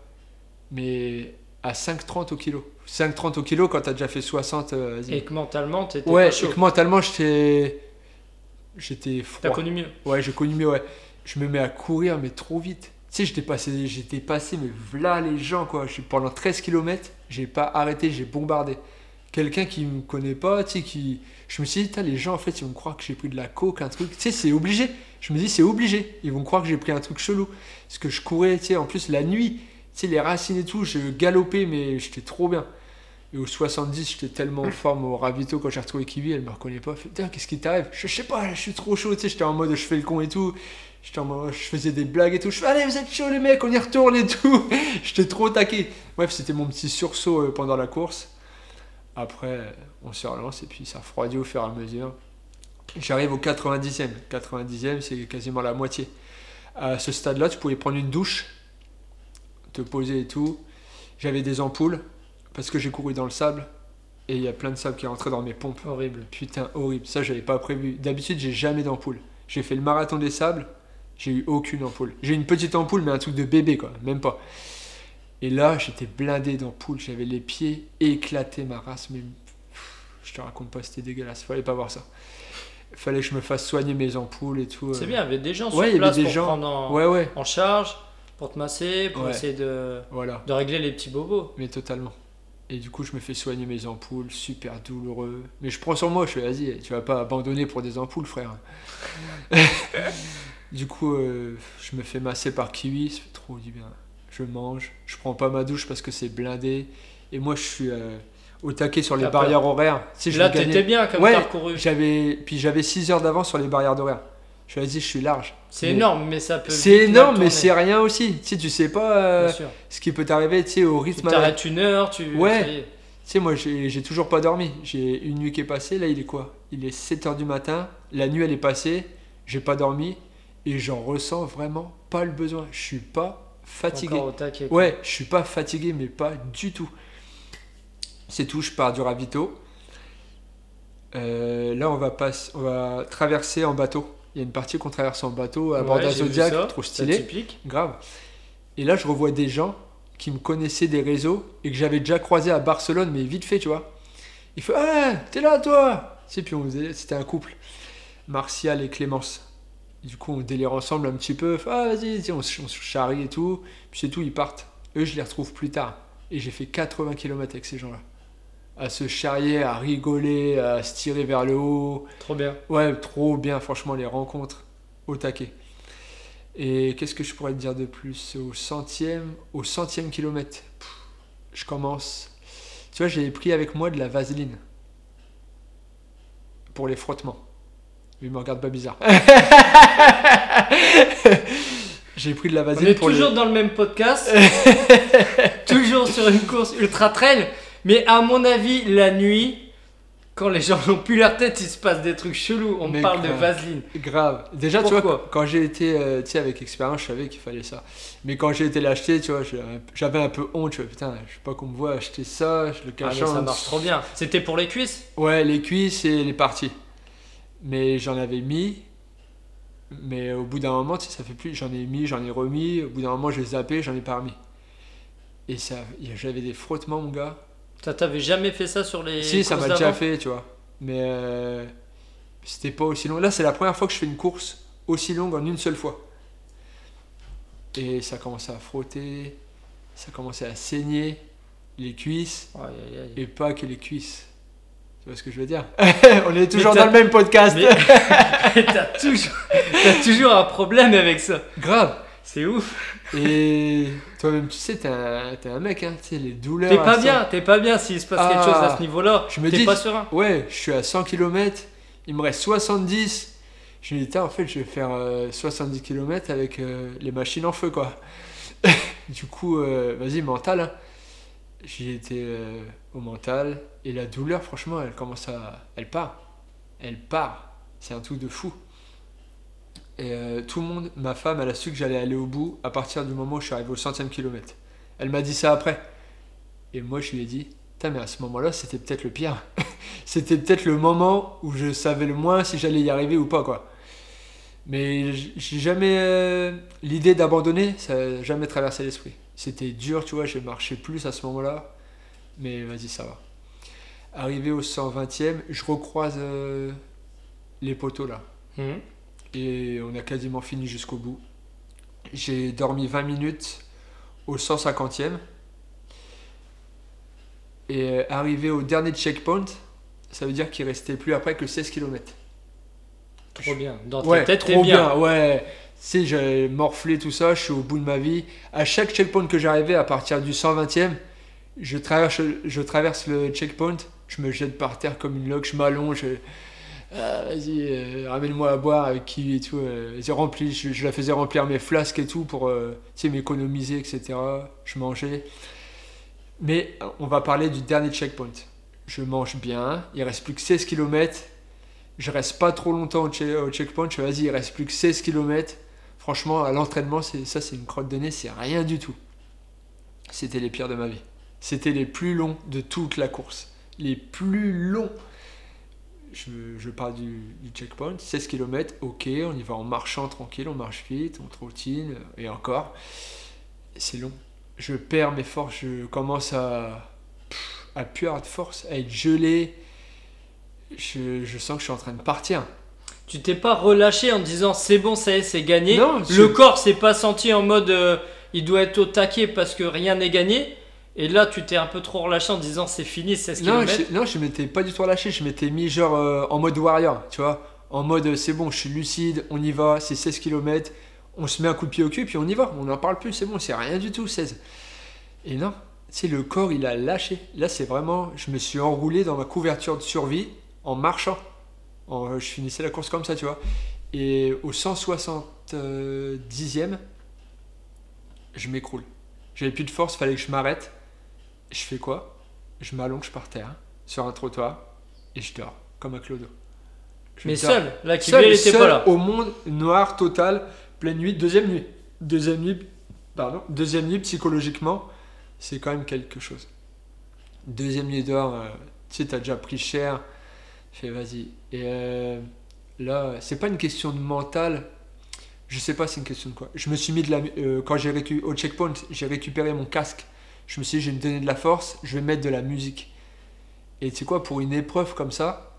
Speaker 2: mais à 5,30 au kilo. 5,30 au kilo quand t'as déjà fait 60, euh.
Speaker 1: Et que mentalement, t'étais
Speaker 2: Ouais,
Speaker 1: pas chaud.
Speaker 2: et que mentalement, j'étais. J'étais
Speaker 1: T'as
Speaker 2: froid.
Speaker 1: connu mieux.
Speaker 2: Ouais, j'ai connu mieux, ouais. Je me mets à courir, mais trop vite. Tu sais, j'étais passé, j'étais passé, mais voilà les gens, quoi. Je pendant 13 km, j'ai pas arrêté, j'ai bombardé. Quelqu'un qui me connaît pas, tu sais, qui. Je me suis dit, les gens, en fait, ils vont croire que j'ai pris de la coke, un truc. Tu sais, c'est obligé. Je me dis, c'est obligé. Ils vont croire que j'ai pris un truc chelou. Parce que je courais, tu sais, en plus, la nuit, tu sais, les racines et tout, je galopais, mais j'étais trop bien. Et au 70, j'étais tellement en forme au ravito quand j'ai retrouvé Kiwi, elle me reconnaît pas. Putain, qu'est-ce qui t'arrive? Je, je sais pas, je suis trop chaud, tu sais, j'étais en mode je fais le con et tout. J'étais en mode, je faisais des blagues et tout. Je fais, allez, vous êtes chaud les mecs, on y retourne et tout. j'étais trop taqué. Bref, c'était mon petit sursaut euh, pendant la course. Après, on se relance et puis ça refroidit au fur et à mesure. J'arrive au 90e. 90e, c'est quasiment la moitié. À ce stade-là, tu pouvais prendre une douche, te poser et tout. J'avais des ampoules parce que j'ai couru dans le sable et il y a plein de sable qui est rentré dans mes pompes.
Speaker 1: Horrible.
Speaker 2: Putain, horrible. Ça, j'avais pas prévu. D'habitude, j'ai jamais d'ampoule. J'ai fait le marathon des sables, j'ai eu aucune ampoule. J'ai une petite ampoule, mais un truc de bébé, quoi. Même pas. Et là, j'étais blindé d'ampoules. J'avais les pieds éclatés, ma race. Mais je te raconte pas, c'était dégueulasse. Fallait pas voir ça. Fallait que je me fasse soigner mes ampoules et tout.
Speaker 1: C'est
Speaker 2: euh.
Speaker 1: bien, il y avait des gens sur
Speaker 2: Ouais,
Speaker 1: place
Speaker 2: des
Speaker 1: pour
Speaker 2: gens.
Speaker 1: prendre en,
Speaker 2: Ouais, ouais,
Speaker 1: en charge, pour te masser, pour essayer de,
Speaker 2: voilà.
Speaker 1: de régler les petits bobos.
Speaker 2: Mais totalement. Et du coup, je me fais soigner mes ampoules, super douloureux. Mais je prends sur moi, je fais, vas-y, tu vas pas abandonner pour des ampoules, frère. du coup, euh, je me fais masser par Kiwi, ça fait trop du bien. Je mange, je prends pas ma douche parce que c'est blindé. Et moi, je suis euh, au taquet sur les barrières horaires. Tu sais,
Speaker 1: Là, t'étais bien comme
Speaker 2: Ouais.
Speaker 1: parcouru.
Speaker 2: J'avais, puis j'avais 6 heures d'avance sur les barrières d'horaire. Je fais, vas-y, je suis large.
Speaker 1: C'est énorme, mais ça peut.
Speaker 2: C'est énorme, mais c'est rien aussi. Tu sais, tu sais pas euh, ce qui peut t'arriver, tu sais, au
Speaker 1: Tu
Speaker 2: rythme. à-
Speaker 1: t'arrêtes une heure, tu.
Speaker 2: Ouais. Tu sais, moi, j'ai toujours pas dormi. J'ai une nuit qui est passée. Là, il est quoi? Il est 7h du matin. La nuit, elle est passée. J'ai pas dormi. Et j'en ressens vraiment pas le besoin. Je suis pas fatigué.
Speaker 1: Au taquet.
Speaker 2: Ouais, je suis pas fatigué, mais pas du tout. C'est tout. Je pars du ravito. Euh, là, on va, passe, on va traverser en bateau. Il y a une partie qu'on traverse en bateau à bord d'un Zodiac. Trop
Speaker 1: c'est
Speaker 2: stylé.
Speaker 1: typique.
Speaker 2: Grave. Et là, je revois des gens qui me connaissaient des réseaux et que j'avais déjà croisé à Barcelone, mais vite fait, tu vois. Il fait Ah, t'es là, toi puis on faisait- c'était un couple, Martial et Clémence. Du coup, on délire ensemble un petit peu. Ah, vas-y, on, se- on se charrie et tout. Puis c'est tout, ils partent. Eux, je les retrouve plus tard. Et j'ai fait 80 km avec ces gens-là. À se charrier, à rigoler, à se tirer vers le haut.
Speaker 1: Trop bien.
Speaker 2: Ouais, trop bien, franchement, les rencontres au taquet. Et qu'est-ce que je pourrais te dire de plus? Au centième, au centième kilomètre, pff, je commence. Tu vois, j'ai pris avec moi de la vaseline pour les frottements. Il me regarde pas bizarre. j'ai pris de la
Speaker 1: On
Speaker 2: vaseline
Speaker 1: est
Speaker 2: pour
Speaker 1: toujours
Speaker 2: les...
Speaker 1: dans le même podcast. toujours sur une course ultra trail. Mais à mon avis, la nuit, quand les gens n'ont plus leur tête, il se passe des trucs chelous. On
Speaker 2: Mais
Speaker 1: parle de vaseline.
Speaker 2: Grave. Déjà, tu vois, quand j'ai été, euh, tu sais, avec expérience, je savais qu'il fallait ça. Mais quand j'ai été l'acheter, tu vois, j'avais un peu honte. Putain, je sais pas qu'on me voit acheter ça, je le
Speaker 1: Ah,
Speaker 2: cache.
Speaker 1: mais ça marche trop bien. C'était pour les cuisses?
Speaker 2: Ouais, les cuisses et les parties. Mais j'en avais mis. Mais au bout d'un moment, tu sais, ça fait plus. J'en ai mis, j'en ai remis. Au bout d'un moment, j'ai zappé, j'en ai pas remis. Et ça, j'avais des frottements, mon gars.
Speaker 1: Ça t'avait jamais fait ça sur les
Speaker 2: Si, ça m'a déjà fait, tu vois. Mais euh, c'était pas aussi long. Là, c'est la première fois que je fais une course aussi longue en une seule fois. Et ça commençait à frotter, ça commençait à saigner les cuisses,
Speaker 1: Aïe, aïe, aïe.
Speaker 2: et pas que les cuisses. Tu vois ce que je veux dire? On est toujours dans le même podcast.
Speaker 1: Mais t'as toujours, un problème avec ça.
Speaker 2: Grave.
Speaker 1: C'est ouf.
Speaker 2: Et toi-même, tu sais, t'es un, mec, hein. Tu sais, les douleurs.
Speaker 1: T'es pas
Speaker 2: 100
Speaker 1: bien, t'es pas bien s'il se passe quelque
Speaker 2: Ah.
Speaker 1: chose à ce niveau-là.
Speaker 2: Je me dis-
Speaker 1: pas serein.
Speaker 2: Ouais, je suis à 100 km, il me reste 70. Je me dis, en fait, je vais faire euh, 70 km avec euh, les machines en feu, quoi. du coup, euh, vas-y, mental. hein. J'y étais euh, au mental. Et la douleur, franchement, elle commence à. Elle part. Elle part. C'est un truc de fou. Et euh, tout le monde, ma femme, elle a su que j'allais aller au bout à partir du moment où je suis arrivé au centième kilomètre. Elle m'a dit ça après. Et moi, je lui ai dit, Putain, mais à ce moment-là, c'était peut-être le pire. c'était peut-être le moment où je savais le moins si j'allais y arriver ou pas, quoi. Mais j'ai jamais. euh, L'idée d'abandonner, ça n'a jamais traversé l'esprit. C'était dur, tu vois, j'ai marché plus à ce moment-là. Mais vas-y, ça va. Arrivé au 120e, je recroise euh, les poteaux là.
Speaker 1: Mhm.
Speaker 2: Et on a quasiment fini jusqu'au bout. J'ai dormi 20 minutes au 150e. Et euh, arrivé au dernier checkpoint, ça veut dire qu'il restait plus après que 16 km.
Speaker 1: Trop bien. Dans ta
Speaker 2: Ouais,
Speaker 1: tête,
Speaker 2: trop
Speaker 1: bien.
Speaker 2: bien. Ouais. Sais, j'ai morflé tout ça, je suis au bout de ma vie. À chaque checkpoint que j'arrivais, à partir du 120e, je traverse, je traverse le checkpoint, je me jette par terre comme une loque, je m'allonge. Ah, Vas-y, euh, ramène-moi à boire avec qui et tout. euh. Je, la faisais remplir mes flasques et tout pour euh, m'économiser, etc. Je mangeais. Mais euh, on va parler du dernier checkpoint. Je mange bien, il reste plus que 16 km. Je reste pas trop longtemps au, che- au checkpoint. Je vas-y, il reste plus que 16 km. Franchement, à l'entraînement, ça, c'est une crotte de nez, c'est rien du tout. C'était les pires de ma vie. C'était les plus longs de toute la course. Les plus longs. Je, je pars du, du checkpoint, 16 km, ok, on y va en marchant tranquille, on marche vite, on trottine, et encore. C'est long. Je perds mes forces, je commence à, à plus avoir de force, à être gelé. Je, je sens que je suis en train de partir.
Speaker 1: Tu t'es pas relâché en disant c'est bon, ça y est, c'est gagné.
Speaker 2: Non,
Speaker 1: Le corps s'est pas senti en mode euh, il doit être au taquet parce que rien n'est gagné. Et là, tu t'es un peu trop relâché en disant c'est fini, 16
Speaker 2: Non,
Speaker 1: km.
Speaker 2: je, non, je m'étais pas du tout relâché. Je m'étais mis genre euh, en mode warrior, tu vois. En mode euh, c'est bon, je suis lucide, on y va, c'est 16 km. On se met un coup de pied au cul, puis on y va. On n'en parle plus, c'est bon, c'est rien du tout, 16. Et non, tu sais, le corps, il a lâché. Là, c'est vraiment. Je me suis enroulé dans ma couverture de survie en marchant. En- je finissais la course comme ça, tu vois. Et au 170e, je m'écroule. J'avais plus de force, fallait que je m'arrête. Je fais quoi? Je m'allonge par terre, sur un trottoir, et je dors, comme un clodo. Je
Speaker 1: Mais seul, là, qui
Speaker 2: Seul,
Speaker 1: était
Speaker 2: seul
Speaker 1: pas là.
Speaker 2: au monde, noir, total, pleine nuit, deuxième nuit. Deuxième nuit, pardon, deuxième nuit, psychologiquement, c'est quand même quelque chose. Deuxième nuit dehors, euh, tu sais, t'as déjà pris cher, je fais vas-y. Et euh, là, c'est pas une question de mental, je sais pas c'est une question de quoi. Je me suis mis de la... euh, quand j'ai récu- au checkpoint, j'ai récupéré mon casque. Je me suis dit, je vais me donner de la force, je vais mettre de la musique. Et tu sais quoi, pour une épreuve comme ça,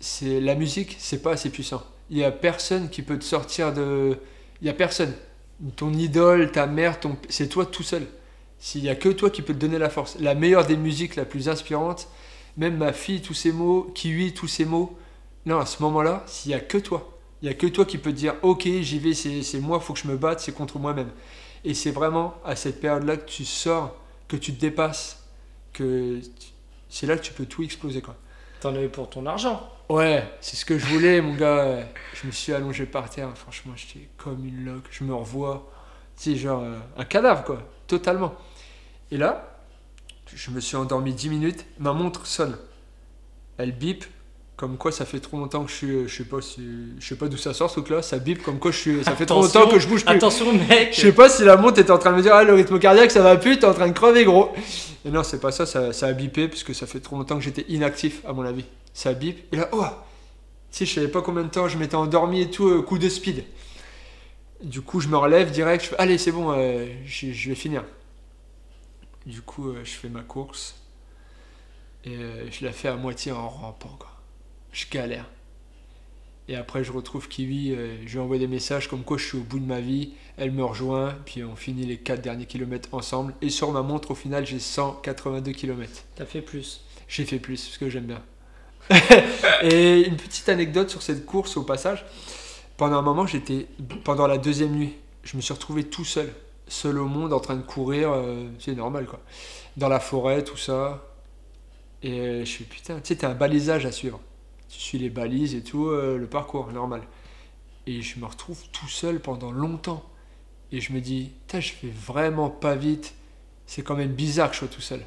Speaker 2: c'est la musique, c'est pas assez puissant. Il y a personne qui peut te sortir de. Il y a personne. Ton idole, ta mère, c'est toi tout seul. S'il y a que toi qui peut te donner la force. La meilleure des musiques, la plus inspirante, même ma fille, tous ces mots, Kiwi, tous ces mots. Non, à ce moment-là, s'il y a que toi, il y a que toi qui peux te dire, ok, j'y vais, c'est c'est moi, faut que je me batte, c'est contre moi-même. Et c'est vraiment à cette période-là que tu sors, que tu te dépasses, que c'est là que tu peux tout exploser, quoi.
Speaker 1: T'en avais pour ton argent.
Speaker 2: Ouais, c'est ce que je voulais, mon gars. Je me suis allongé par terre. Franchement, j'étais comme une loque. Je me revois. Tu sais, genre euh, un cadavre, quoi. Totalement. Et là, je me suis endormi 10 minutes. Ma montre sonne. Elle bip. Comme quoi, ça fait trop longtemps que je suis. Je sais pas, si, je sais pas d'où ça sort ce truc-là. Ça bip comme quoi je suis. Ça fait trop longtemps que je bouge plus.
Speaker 1: Attention, mec.
Speaker 2: Je sais pas si la montre était en train de me dire ah le rythme cardiaque ça va plus, t'es en train de crever gros. Et non c'est pas ça, ça, ça a bipé parce que ça fait trop longtemps que j'étais inactif à mon avis. Ça bip et là oh Tu sais je savais pas combien de temps je m'étais endormi et tout, euh, coup de speed. Du coup je me relève direct, je fais allez c'est bon, euh, je, je vais finir. Du coup euh, je fais ma course et je la fais à moitié en rampant quoi. Je galère. Et après, je retrouve Kiwi, euh, je lui envoie des messages comme quoi je suis au bout de ma vie. Elle me rejoint, puis on finit les 4 derniers kilomètres ensemble. Et sur ma montre, au final, j'ai 182 km.
Speaker 1: T'as fait plus.
Speaker 2: J'ai fait plus, parce que j'aime bien. et une petite anecdote sur cette course au passage. Pendant un moment, j'étais pendant la deuxième nuit, je me suis retrouvé tout seul, seul au monde, en train de courir. euh, c'est normal quoi. Dans la forêt, tout ça. Et euh, je suis putain, tu sais, t'as un balisage à suivre. Tu suis les balises et tout, euh, le parcours normal. Et je me retrouve tout seul pendant longtemps. Et je me dis, putain, je fais vraiment pas vite. C'est quand même bizarre que je sois tout seul.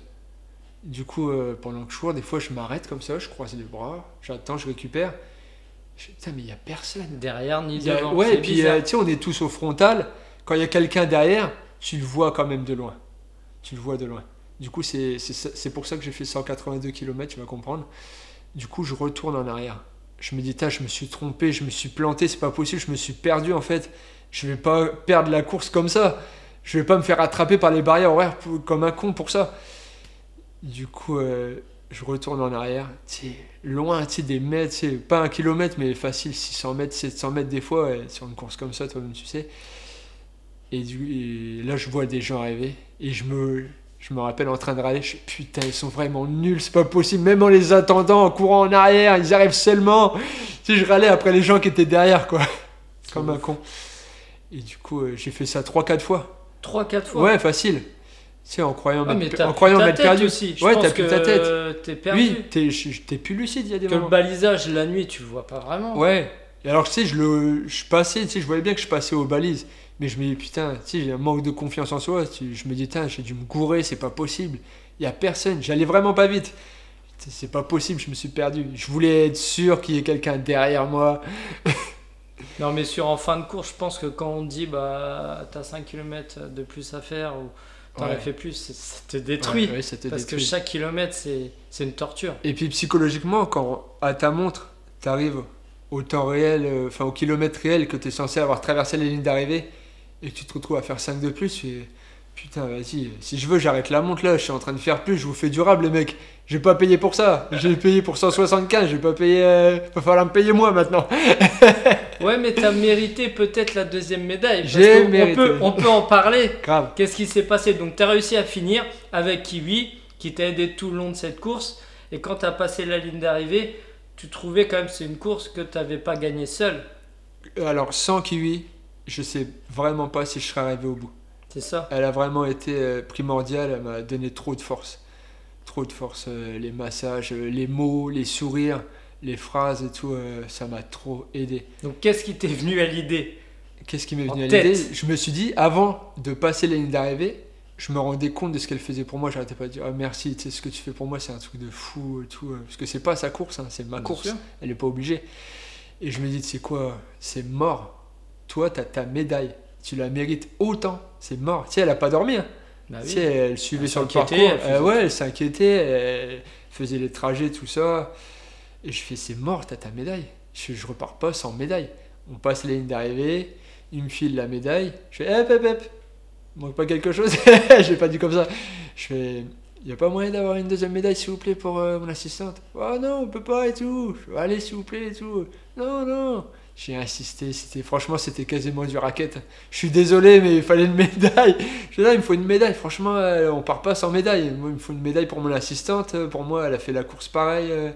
Speaker 2: Du coup, euh, pendant que je cours, des fois, je m'arrête comme ça, je croise les bras, j'attends, je récupère. Je dis, putain, mais il n'y a personne.
Speaker 1: Derrière ni
Speaker 2: a-
Speaker 1: devant.
Speaker 2: ouais, et puis, euh, tu sais, on est tous au frontal. Quand il y a quelqu'un derrière, tu le vois quand même de loin. Tu le vois de loin. Du coup, c'est pour ça que j'ai fait 182 km, tu vas comprendre. Du coup, je retourne en arrière. Je me dis, je me suis trompé, je me suis planté, c'est pas possible, je me suis perdu en fait. Je vais pas perdre la course comme ça. Je vais pas me faire attraper par les barrières horaires comme un con pour ça. Du coup, euh, je retourne en arrière, tu sais, loin, tu sais, des mètres, tu sais, pas un kilomètre, mais facile, 600 mètres, 700 mètres des fois, sur une course comme ça, toi-même tu sais. Et, et là, je vois des gens arriver, et je me, je me rappelle en train de râler, je suis putain, ils sont vraiment nuls, c'est pas possible, même en les attendant, en courant en arrière, ils arrivent seulement. Sais, je râlais après les gens qui étaient derrière, quoi, comme un con. Et du coup, euh, j'ai fait ça 3-4 fois.
Speaker 1: 3-4 fois.
Speaker 2: Ouais, facile. Tu sais, en croyant
Speaker 1: Ah,
Speaker 2: m'être en croyant m'être perdu.
Speaker 1: aussi. Je
Speaker 2: Ouais, t'as plus ta tête.
Speaker 1: T'es perdu.
Speaker 2: Oui, t'es plus lucide il y a des
Speaker 1: que le
Speaker 2: moments.
Speaker 1: balisage la nuit, tu le vois pas vraiment.
Speaker 2: Ouais. Et alors, tu sais, je, le, je passais, tu sais, je voyais bien que je passais aux balises. Mais je me dis, putain, tu sais, j'ai un manque de confiance en soi. Je me dis, putain, j'ai dû me gourer, c'est pas possible. Il y a personne, j'allais vraiment pas vite. C'est- pas possible, je me suis perdu. Je voulais être sûr qu'il y ait quelqu'un derrière moi.
Speaker 1: Non, mais sur en fin de course, je pense que quand on dit bah t'as 5 km de plus à faire ou t'en as fait plus, ça te détruit.
Speaker 2: Ouais, ouais, ça te
Speaker 1: parce que chaque kilomètre, c'est une torture.
Speaker 2: Et puis psychologiquement, quand à ta montre, tu arrives au temps réel, euh, enfin au kilomètre réel que tu es censé avoir traversé les lignes d'arrivée et tu te retrouves à faire 5 de plus, tu fais putain, vas-y, si je veux, j'arrête la montre là, je suis en train de faire plus, je vous fais durable, les mecs. J'ai pas payé pour ça, j'ai payé pour 175, j'ai pas payé. Euh... Va falloir me payer moi maintenant.
Speaker 1: Ouais, mais t'as mérité peut-être la deuxième médaille.
Speaker 2: J'ai mérité.
Speaker 1: On peut, on peut en parler.
Speaker 2: Grave.
Speaker 1: Qu'est-ce qui s'est passé? Donc, tu as réussi à finir avec Kiwi, qui t'a aidé tout le long de cette course. Et quand tu as passé la ligne d'arrivée, tu trouvais quand même que c'est une course que tu n'avais pas gagnée seul.
Speaker 2: Alors, sans Kiwi, je sais vraiment pas si je serais arrivé au bout.
Speaker 1: C'est ça
Speaker 2: Elle a vraiment été euh, primordiale, elle m'a donné trop de force. Trop de force, euh, les massages, euh, les mots, les sourires, les phrases et tout, ça m'a trop aidé.
Speaker 1: Donc, qu'est-ce qui t'est venu à l'idée?
Speaker 2: Qu'est-ce qui m'est
Speaker 1: En
Speaker 2: venu à l'idée? Je me suis dit, avant de passer la ligne d'arrivée, je me rendais compte de ce qu'elle faisait pour moi. J'arrêtais pas de dire, ah, merci, tu sais, ce que tu fais pour moi, c'est un truc de fou et tout. Parce que c'est pas sa course, hein, c'est ma
Speaker 1: Bien
Speaker 2: course.
Speaker 1: sûr.
Speaker 2: Elle est pas obligée. Et je me dis, c'est quoi C'est mort. Toi, tu as ta médaille. Tu la mérites autant. C'est mort. Tu sais, elle a pas dormi. hein.
Speaker 1: Bah
Speaker 2: Tu
Speaker 1: oui.
Speaker 2: sais, elle suivait
Speaker 1: Elle
Speaker 2: sur le parcours.
Speaker 1: elle faisait
Speaker 2: Euh, ouais, elle s'inquiétait, elle faisait les trajets, tout ça. Et je fais, c'est mort, t'as ta médaille. Je, je repars pas sans médaille. On passe la ligne d'arrivée, il me file la médaille. Je fais, hop, hop, hop. Il manque pas quelque chose J'ai pas dit comme ça. Je fais, il a pas moyen d'avoir une deuxième médaille, s'il vous plaît, pour euh, mon assistante? Oh non, on peut pas et tout. Allez, s'il vous plaît et tout. Non, non. J'ai insisté, c'était franchement c'était quasiment du racket. Je suis désolé mais il fallait une médaille. Je dis là il me faut une médaille. Franchement euh, on part pas sans médaille. Moi il me faut une médaille pour mon assistante. Pour moi elle a fait la course pareil. euh,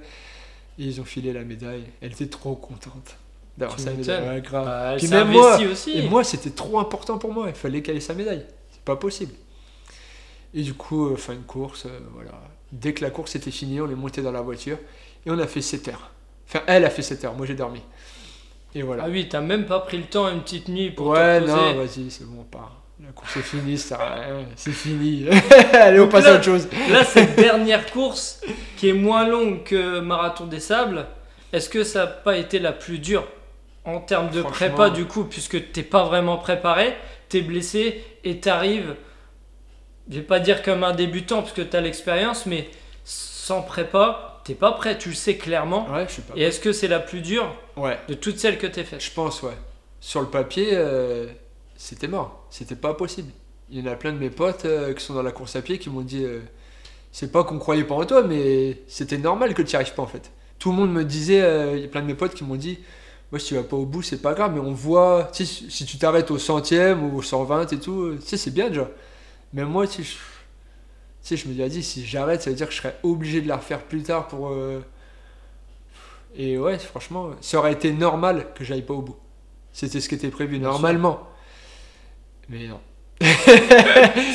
Speaker 2: et ils ont filé la médaille. Elle était trop contente d'avoir sa médaille. Ouais, grave.
Speaker 1: Bah,
Speaker 2: Puis même moi,
Speaker 1: aussi.
Speaker 2: Et moi c'était trop important pour moi. Il fallait qu'elle ait sa médaille. C'est pas possible. Et du coup euh, fin de course voilà. Dès que la course était finie on est monté dans la voiture et on a fait 7 heures. Enfin elle a fait 7 heures. Moi j'ai dormi. Et voilà.
Speaker 1: Ah oui, t'as même pas pris le temps une petite nuit pour
Speaker 2: Ouais,
Speaker 1: te
Speaker 2: non, vas-y, c'est bon, on part. La course est finie, ça c'est fini. Allez, on passe
Speaker 1: là-
Speaker 2: à autre chose.
Speaker 1: Là, cette dernière course, qui est moins longue que Marathon des Sables, est-ce que ça n'a pas été la plus dure en termes de prépa du coup, puisque t'es pas vraiment préparé, t'es blessé et t'arrives, je vais pas dire comme un débutant parce que t'as l'expérience, mais sans prépa, t'es pas prêt, tu le sais clairement.
Speaker 2: Ouais, je suis pas.
Speaker 1: Et est-ce que c'est la plus dure
Speaker 2: Ouais,
Speaker 1: de toutes celles que t'es faites?
Speaker 2: Je pense, ouais. Sur le papier, euh, c'était mort. C'était pas possible. Il y en a plein de mes potes euh, qui sont dans la course à pied qui m'ont dit euh, c'est pas qu'on croyait pas en toi, mais c'était normal que tu n'y arrives pas en fait. Tout le monde me disait, il y a plein de mes potes qui m'ont dit moi, si tu vas pas au bout, c'est pas grave, mais on voit, si si tu t'arrêtes au centième ou au 120 et tout, tu sais, c'est bien déjà. Mais moi, tu sais, sais, je me dis, vas-y, si j'arrête, ça veut dire que je serais obligé de la refaire plus tard pour, euh, Et ouais, franchement, ça aurait été normal que j'aille pas au bout. C'était ce qui était prévu normalement. Mais non.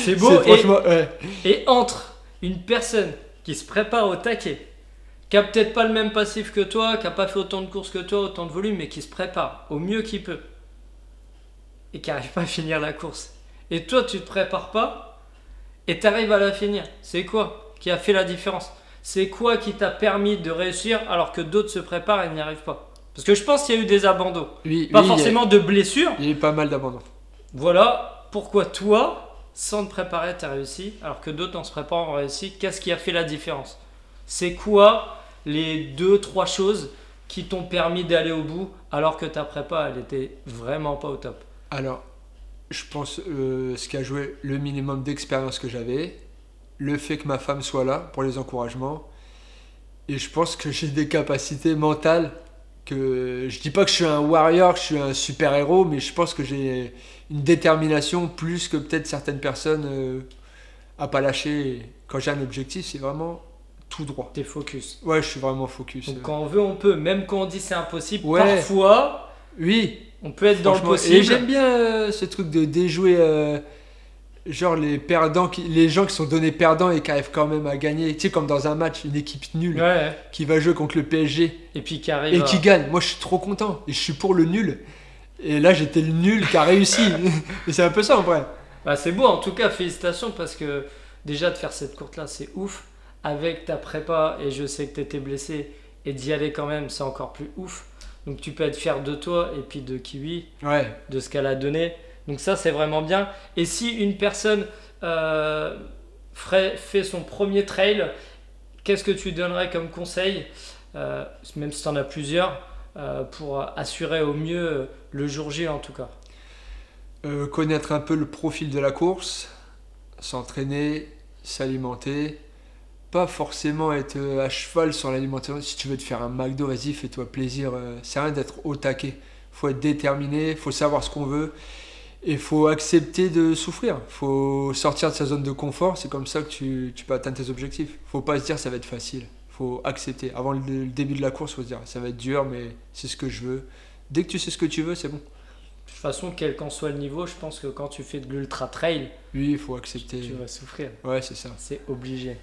Speaker 1: C'est beau. Et,
Speaker 2: ouais.
Speaker 1: et entre une personne qui se prépare au taquet, qui a peut-être pas le même passif que toi, qui a pas fait autant de courses que toi, autant de volume, mais qui se prépare au mieux qu'il peut, et qui arrive pas à finir la course. Et toi, tu te prépares pas, et tu arrives à la finir. C'est quoi qui a fait la différence? C'est quoi qui t'a permis de réussir alors que d'autres se préparent et n'y arrivent pas? Parce que je pense qu'il y a eu des abandons.
Speaker 2: Oui,
Speaker 1: Pas
Speaker 2: oui, a-
Speaker 1: forcément de blessures.
Speaker 2: Il y a eu pas mal d'abandon.
Speaker 1: Voilà pourquoi toi, sans te préparer, tu as réussi, alors que d'autres en se préparant ont réussi. Qu'est-ce qui a fait la différence? C'est quoi les deux, trois choses qui t'ont permis d'aller au bout alors que ta prépa, elle était vraiment pas au top?
Speaker 2: Alors, je pense euh, ce qui a joué le minimum d'expérience que j'avais, le fait que ma femme soit là pour les encouragements, et je pense que j'ai des capacités mentales que je dis pas que je suis un warrior, que je suis un super héros, mais je pense que j'ai une détermination plus que peut-être certaines personnes euh, à pas lâcher. Quand j'ai un objectif, c'est vraiment tout droit.
Speaker 1: T'es focus.
Speaker 2: Ouais, je suis vraiment focus.
Speaker 1: Donc quand on veut, on peut. Même quand on dit c'est impossible,
Speaker 2: Ouais.
Speaker 1: parfois,
Speaker 2: Oui,
Speaker 1: on peut être dans le possible.
Speaker 2: Et j'aime bien euh, ce truc de déjouer, euh, genre les perdants, qui, les gens qui sont donnés perdants et qui arrivent quand même à gagner. Tu sais, comme dans un match, une équipe nulle
Speaker 1: Ouais.
Speaker 2: qui va jouer contre le PSG
Speaker 1: Et puis qui arrive
Speaker 2: et
Speaker 1: à-
Speaker 2: qui gagne. Moi, je suis trop content et je suis pour le nul. Et là, j'étais le nul qui a réussi. et c'est un peu ça en vrai.
Speaker 1: Bah, c'est beau, en tout cas, félicitations parce que déjà de faire cette courte-là, c'est ouf. Avec ta prépa, et je sais que tu étais blessé, et d'y aller quand même, c'est encore plus ouf. Donc tu peux être fier de toi et puis de Kiwi,
Speaker 2: Ouais.
Speaker 1: de ce qu'elle a donné. Donc ça, c'est vraiment bien. Et si une personne euh, ferait- fait son premier trail, qu'est-ce que tu donnerais comme conseil, euh, même si tu en as plusieurs, euh, pour assurer au mieux le jour J en tout cas?
Speaker 2: Connaître un peu le profil de la course, s'entraîner, s'alimenter, pas forcément être euh, à cheval sur l'alimentation. Si tu veux te faire un McDo, vas-y, fais-toi plaisir. euh, C'est rien d'être au taquet. faut être déterminé, faut savoir ce qu'on veut et faut accepter de souffrir. faut sortir de sa zone de confort. C'est comme ça que tu, tu peux atteindre tes objectifs. faut pas se dire ça va être facile. faut accepter. Avant le, le début de la course, faut se dire ça va être dur, mais c'est ce que je veux. Dès que tu sais ce que tu veux, c'est bon.
Speaker 1: De toute façon, quel qu'en soit le niveau, je pense que quand tu fais de l'ultra trail,
Speaker 2: Oui, il faut accepter.
Speaker 1: tu vas souffrir.
Speaker 2: Ouais, c'est ça.
Speaker 1: C'est obligé.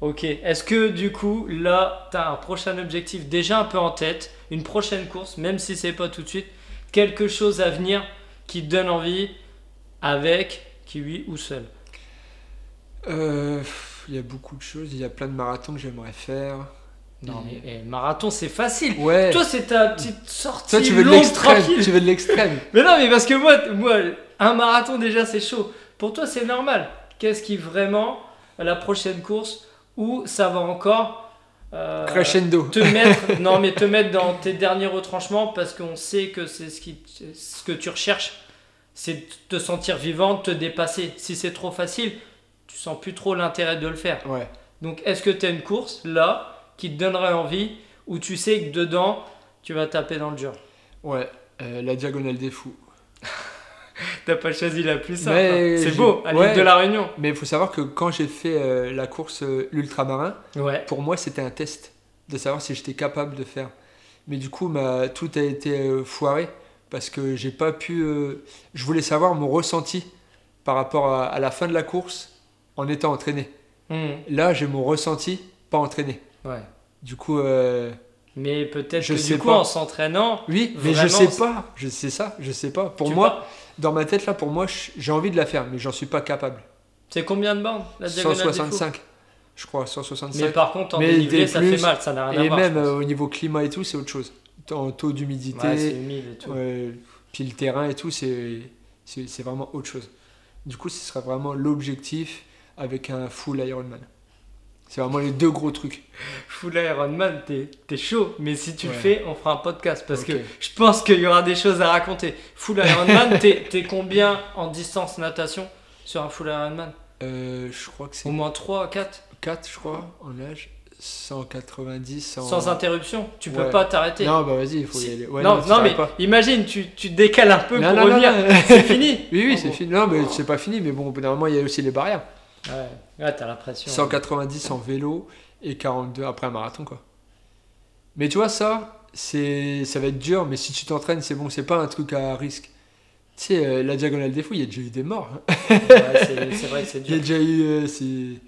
Speaker 1: Ok, est-ce que du coup, là, tu as un prochain objectif déjà un peu en tête, une prochaine course, même si c'est pas tout de suite, quelque chose à venir qui te donne envie avec Kiwi ou seul?
Speaker 2: Euh, Il y a beaucoup de choses. Il y a plein de marathons que j'aimerais faire.
Speaker 1: Non, mais
Speaker 2: Et-
Speaker 1: eh, marathon, c'est facile.
Speaker 2: Ouais.
Speaker 1: Toi, c'est ta petite sortie
Speaker 2: Toi, tu veux de l'extrême. Tu veux de l'extrême.
Speaker 1: Mais non, mais parce que moi, moi, un marathon déjà c'est chaud. Pour toi c'est normal. Qu'est-ce qui vraiment la prochaine course où ça va encore euh,
Speaker 2: Crescendo.
Speaker 1: te mettre non mais te mettre dans tes derniers retranchements parce qu'on sait que c'est ce qui ce que tu recherches, c'est de te sentir vivant, de te dépasser. Si c'est trop facile, tu sens plus trop l'intérêt de le faire.
Speaker 2: Ouais.
Speaker 1: Donc est-ce que tu as une course là qui te donnerait envie où tu sais que dedans tu vas taper dans le dur?
Speaker 2: Ouais. Euh, la diagonale des fous.
Speaker 1: T'as pas choisi la plus simple. Hein. C'est beau, à l'île
Speaker 2: ouais.
Speaker 1: de la Réunion.
Speaker 2: Mais il faut savoir que quand j'ai fait euh, la course euh, l'ultramarin,
Speaker 1: Ouais.
Speaker 2: pour moi, c'était un test de savoir si j'étais capable de faire. Mais du coup, ma, tout a été euh, foiré parce que j'ai pas pu. euh, je voulais savoir mon ressenti par rapport à, à la fin de la course en étant entraîné.
Speaker 1: Hmm,
Speaker 2: Là, j'ai mon ressenti pas entraîné.
Speaker 1: Ouais.
Speaker 2: Du coup,
Speaker 1: Mais peut-être que
Speaker 2: sais
Speaker 1: du coup,
Speaker 2: pas.
Speaker 1: en s'entraînant,
Speaker 2: oui, mais je sais pas. Je sais ça, je sais pas. Pour
Speaker 1: tu
Speaker 2: moi, dans ma tête là, pour moi, j'ai envie de la faire, mais j'en suis pas capable.
Speaker 1: c'est combien de bornes la diagonale des fous
Speaker 2: 165, je crois, 165.
Speaker 1: Mais par contre, en
Speaker 2: Mais
Speaker 1: dénivelé,
Speaker 2: des
Speaker 1: ça
Speaker 2: plus,
Speaker 1: fait mal, ça n'a rien à
Speaker 2: Et
Speaker 1: voir.
Speaker 2: même
Speaker 1: je pense.
Speaker 2: euh, au niveau climat et tout, c'est autre chose. En taux d'humidité,
Speaker 1: Ouais, c'est humide et tout.
Speaker 2: ouais, puis le terrain et tout, c'est vraiment autre chose. Du coup, ce sera vraiment l'objectif avec un full Ironman. C'est vraiment les deux gros trucs.
Speaker 1: Full Ironman, t'es t'es chaud. Mais si tu le fais, on fera un podcast parce que je pense qu'il y aura des choses à raconter. Full Ironman, t'es t'es combien en distance natation sur un full Ironman
Speaker 2: Euh, je crois que
Speaker 1: Au
Speaker 2: c'est
Speaker 1: moins 3, 4
Speaker 2: 4, je crois, en âge. 190, 100...
Speaker 1: Sans interruption. Tu peux
Speaker 2: Ouais.
Speaker 1: pas t'arrêter.
Speaker 2: Non, bah vas-y, il faut
Speaker 1: Si-
Speaker 2: y aller. Ouais,
Speaker 1: non, non, mais
Speaker 2: pas.
Speaker 1: imagine, tu, tu décales un peu
Speaker 2: Non,
Speaker 1: pour revenir. C'est fini.
Speaker 2: Oui, oui, c'est fini. Non, mais c'est pas fini, mais bon, au bout d'un moment, il y a aussi les barrières.
Speaker 1: Ouais, ouais t'as la pression.
Speaker 2: 190 en vélo et 42 après un marathon, quoi. Mais tu vois, ça, c'est, ça va être dur, mais si tu t'entraînes, c'est bon, c'est pas un truc à risque. Tu sais, euh, la diagonale des fous, il y a déjà eu des morts. hein.
Speaker 1: Ouais, c'est c'est vrai que c'est
Speaker 2: Il y a
Speaker 1: dur.
Speaker 2: déjà eu. euh, c'est,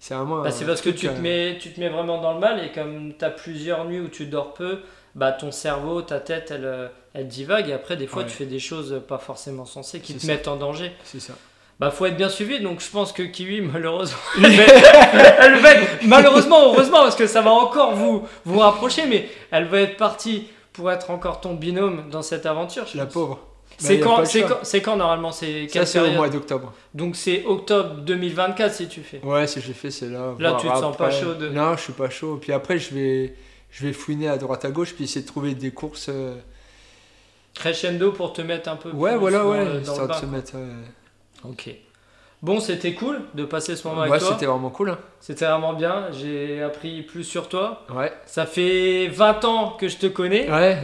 Speaker 2: c'est vraiment.
Speaker 1: Bah,
Speaker 2: un
Speaker 1: c'est parce que
Speaker 2: truc
Speaker 1: tu te, mets, tu te mets vraiment dans le mal et comme tu as plusieurs nuits où tu dors peu, bah ton cerveau, ta tête, elle, euh, elle divague et après des fois
Speaker 2: Ouais.
Speaker 1: tu fais des choses pas forcément sensées qui
Speaker 2: C'est
Speaker 1: te
Speaker 2: ça.
Speaker 1: mettent en danger.
Speaker 2: C'est ça.
Speaker 1: Bah faut être bien suivi donc je pense que Kiwi malheureusement elle va être- elle va être- malheureusement heureusement parce que ça va encore vous vous rapprocher mais elle va être partie pour être encore ton binôme dans cette aventure. je
Speaker 2: La
Speaker 1: pense.
Speaker 2: pauvre. Bah,
Speaker 1: C'est
Speaker 2: pas
Speaker 1: quand, quand, c'est quand normalement c'est
Speaker 2: Ça, c'est au mois d'octobre.
Speaker 1: Donc c'est octobre 2024 si tu fais.
Speaker 2: Ouais, si j'ai fait, c'est là.
Speaker 1: Là, tu te sens pas chaud de-
Speaker 2: Non, je suis pas chaud. Puis après, je vais, je vais fouiner à droite à gauche, puis essayer de trouver des courses. euh,
Speaker 1: Crescendo pour te mettre un peu
Speaker 2: Ouais,
Speaker 1: plus
Speaker 2: voilà, ouais.
Speaker 1: le
Speaker 2: Histoire de se mettre. euh,
Speaker 1: Ok. Bon, c'était cool de passer ce moment
Speaker 2: Ouais,
Speaker 1: avec toi.
Speaker 2: c'était vraiment cool.
Speaker 1: C'était vraiment bien. J'ai appris plus sur toi.
Speaker 2: Ouais.
Speaker 1: Ça fait 20 ans que je te connais.
Speaker 2: Ouais.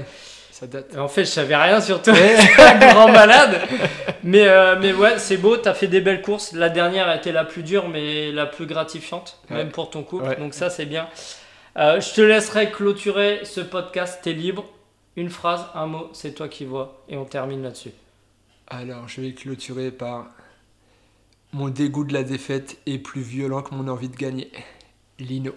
Speaker 2: Ça date.
Speaker 1: En fait, je savais rien sur toi.
Speaker 2: Ouais.
Speaker 1: grand malade. Mais, euh, mais ouais, c'est beau. T'as fait des belles courses. La dernière a été la plus dure, mais la plus gratifiante,
Speaker 2: Ouais.
Speaker 1: même pour ton couple.
Speaker 2: Ouais.
Speaker 1: Donc ça, c'est bien. Euh, je te laisserai clôturer ce podcast. T'es libre. Une phrase, un mot, c'est toi qui vois. Et on termine là-dessus.
Speaker 2: Alors, je vais clôturer par. Mon dégoût de la défaite est plus violent que mon envie de gagner. Lino.